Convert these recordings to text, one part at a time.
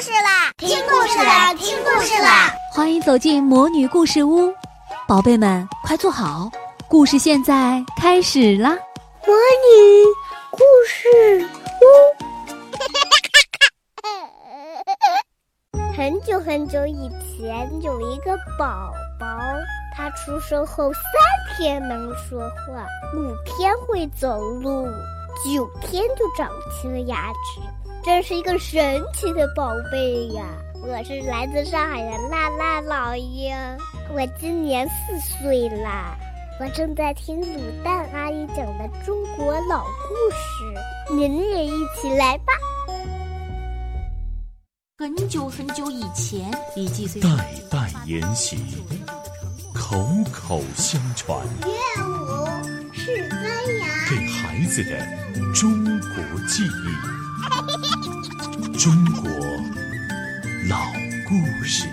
事啦！听故事啦！听故事啦！欢迎走进魔女故事屋，宝贝们快坐好，故事现在开始啦！魔女故事屋。很久很久以前，有一个宝宝，他出生后三天能说话，五天会走路，九天就长齐了牙齿。真是一个神奇的宝贝呀！我是来自上海的辣辣老爷，我今年四岁啦。我正在听卤蛋阿姨讲的中国老故事，您也一起来吧。很久很久以前，李继岁代代沿袭，口口相传。乐舞是发芽，给孩子的中国记忆。中国老故事。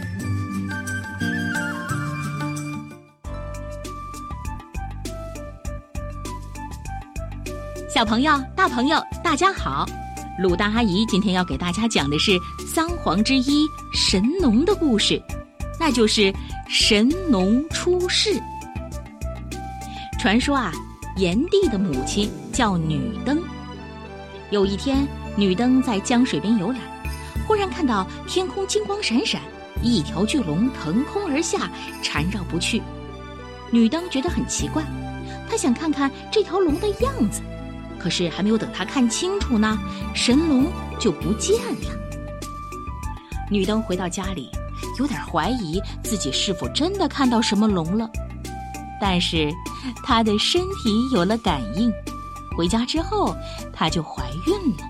小朋友、大朋友，大家好！鲁大阿姨今天要给大家讲的是三皇之一神农的故事，那就是神农出世。传说啊，炎帝的母亲叫女登。有一天。女灯在江水边游览，忽然看到天空金光闪闪，一条巨龙腾空而下，缠绕不去。女灯觉得很奇怪，她想看看这条龙的样子，可是还没有等她看清楚呢，神龙就不见了。女灯回到家里，有点怀疑自己是否真的看到什么龙了，但是她的身体有了感应，回家之后她就怀孕了。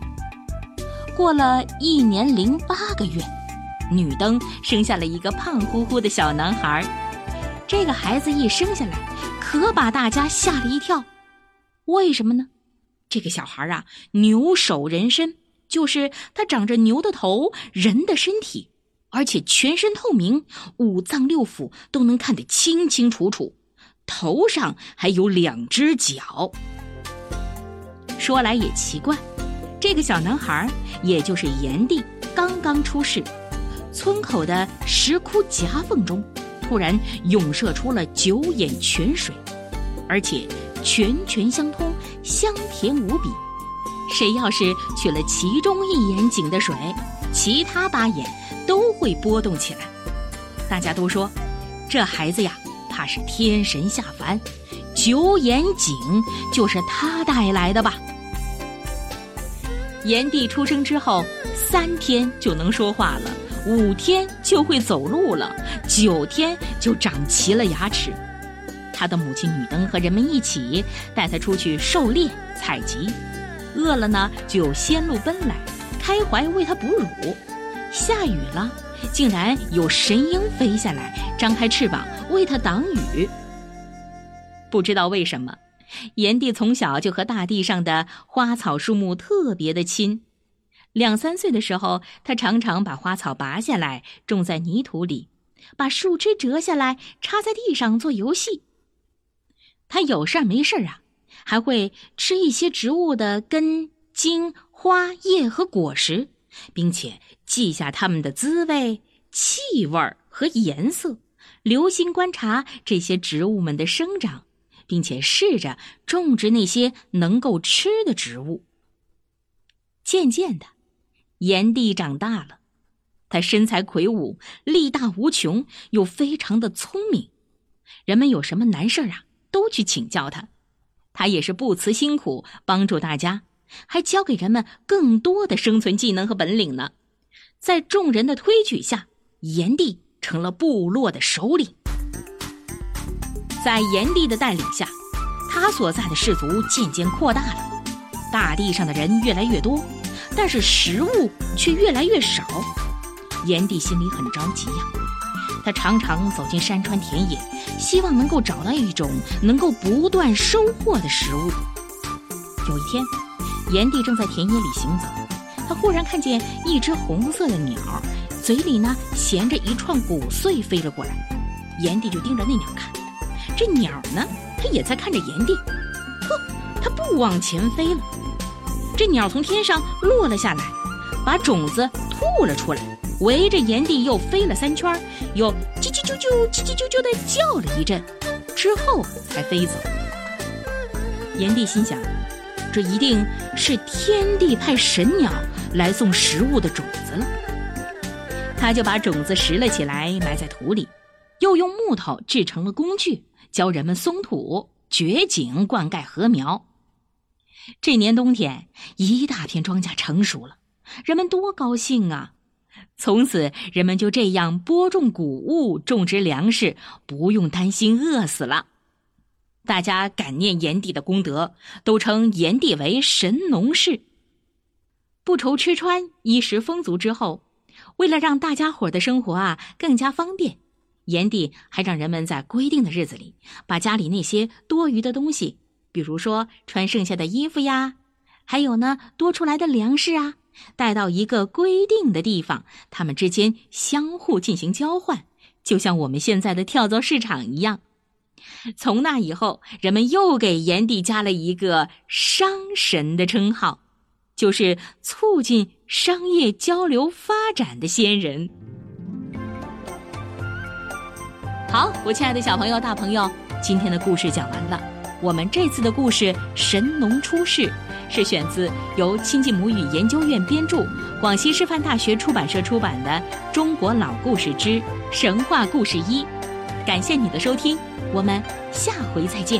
过了一年零八个月，女登生下了一个胖乎乎的小男孩。这个孩子一生下来，可把大家吓了一跳。为什么呢？这个小孩啊，牛首人身，就是他长着牛的头，人的身体，而且全身透明，五脏六腑都能看得清清楚楚，头上还有两只脚。说来也奇怪。这个小男孩，也就是炎帝，刚刚出世，村口的石窟夹缝中，突然涌射出了九眼泉水，而且泉泉相通，香甜无比。谁要是取了其中一眼井的水，其他八眼都会波动起来。大家都说，这孩子呀，怕是天神下凡，九眼井就是他带来的吧。炎帝出生之后，三天就能说话了，五天就会走路了，九天就长齐了牙齿。他的母亲女登和人们一起带他出去狩猎采集，饿了呢就有仙鹿奔来，开怀为他哺乳；下雨了，竟然有神鹰飞下来，张开翅膀为他挡雨。不知道为什么。炎帝从小就和大地上的花草树木特别的亲。两三岁的时候，他常常把花草拔下来种在泥土里，把树枝折下来插在地上做游戏。他有事儿没事儿啊，还会吃一些植物的根、茎、花叶和果实，并且记下它们的滋味、气味和颜色，留心观察这些植物们的生长。并且试着种植那些能够吃的植物。渐渐的，炎帝长大了，他身材魁梧，力大无穷，又非常的聪明。人们有什么难事啊，都去请教他，他也是不辞辛苦帮助大家，还教给人们更多的生存技能和本领呢。在众人的推举下，炎帝成了部落的首领。在炎帝的带领下，他所在的氏族渐渐扩大了，大地上的人越来越多，但是食物却越来越少。炎帝心里很着急呀，他常常走进山川田野，希望能够找到一种能够不断收获的食物。有一天，炎帝正在田野里行走，他忽然看见一只红色的鸟，嘴里呢衔着一串谷穗飞了过来，炎帝就盯着那鸟看。这鸟呢，它也在看着炎帝，呵，它不往前飞了。这鸟从天上落了下来，把种子吐了出来，围着炎帝又飞了三圈，又叽叽啾啾、叽叽啾啾的叫了一阵，之后才飞走。炎帝心想，这一定是天帝派神鸟来送食物的种子了。他就把种子拾了起来，埋在土里，又用木头制成了工具，教人们松土、掘井、灌溉禾苗。这年冬天，一大片庄稼成熟了，人们多高兴啊！从此，人们就这样播种谷物、种植粮食，不用担心饿死了。大家感念炎帝的功德，都称炎帝为神农氏。不愁吃穿，衣食丰足之后，为了让大家伙的生活啊更加方便，炎帝还让人们在规定的日子里，把家里那些多余的东西。比如说穿剩下的衣服呀，还有呢多出来的粮食啊，带到一个规定的地方，他们之间相互进行交换，就像我们现在的跳蚤市场一样。从那以后，人们又给炎帝加了一个商神的称号，就是促进商业交流发展的先人。好，我亲爱的小朋友、大朋友，今天的故事讲完了。我们这次的故事《神农出世》是选自由亲近母语研究院编著、广西师范大学出版社出版的《中国老故事之神话故事一》。感谢你的收听，我们下回再见。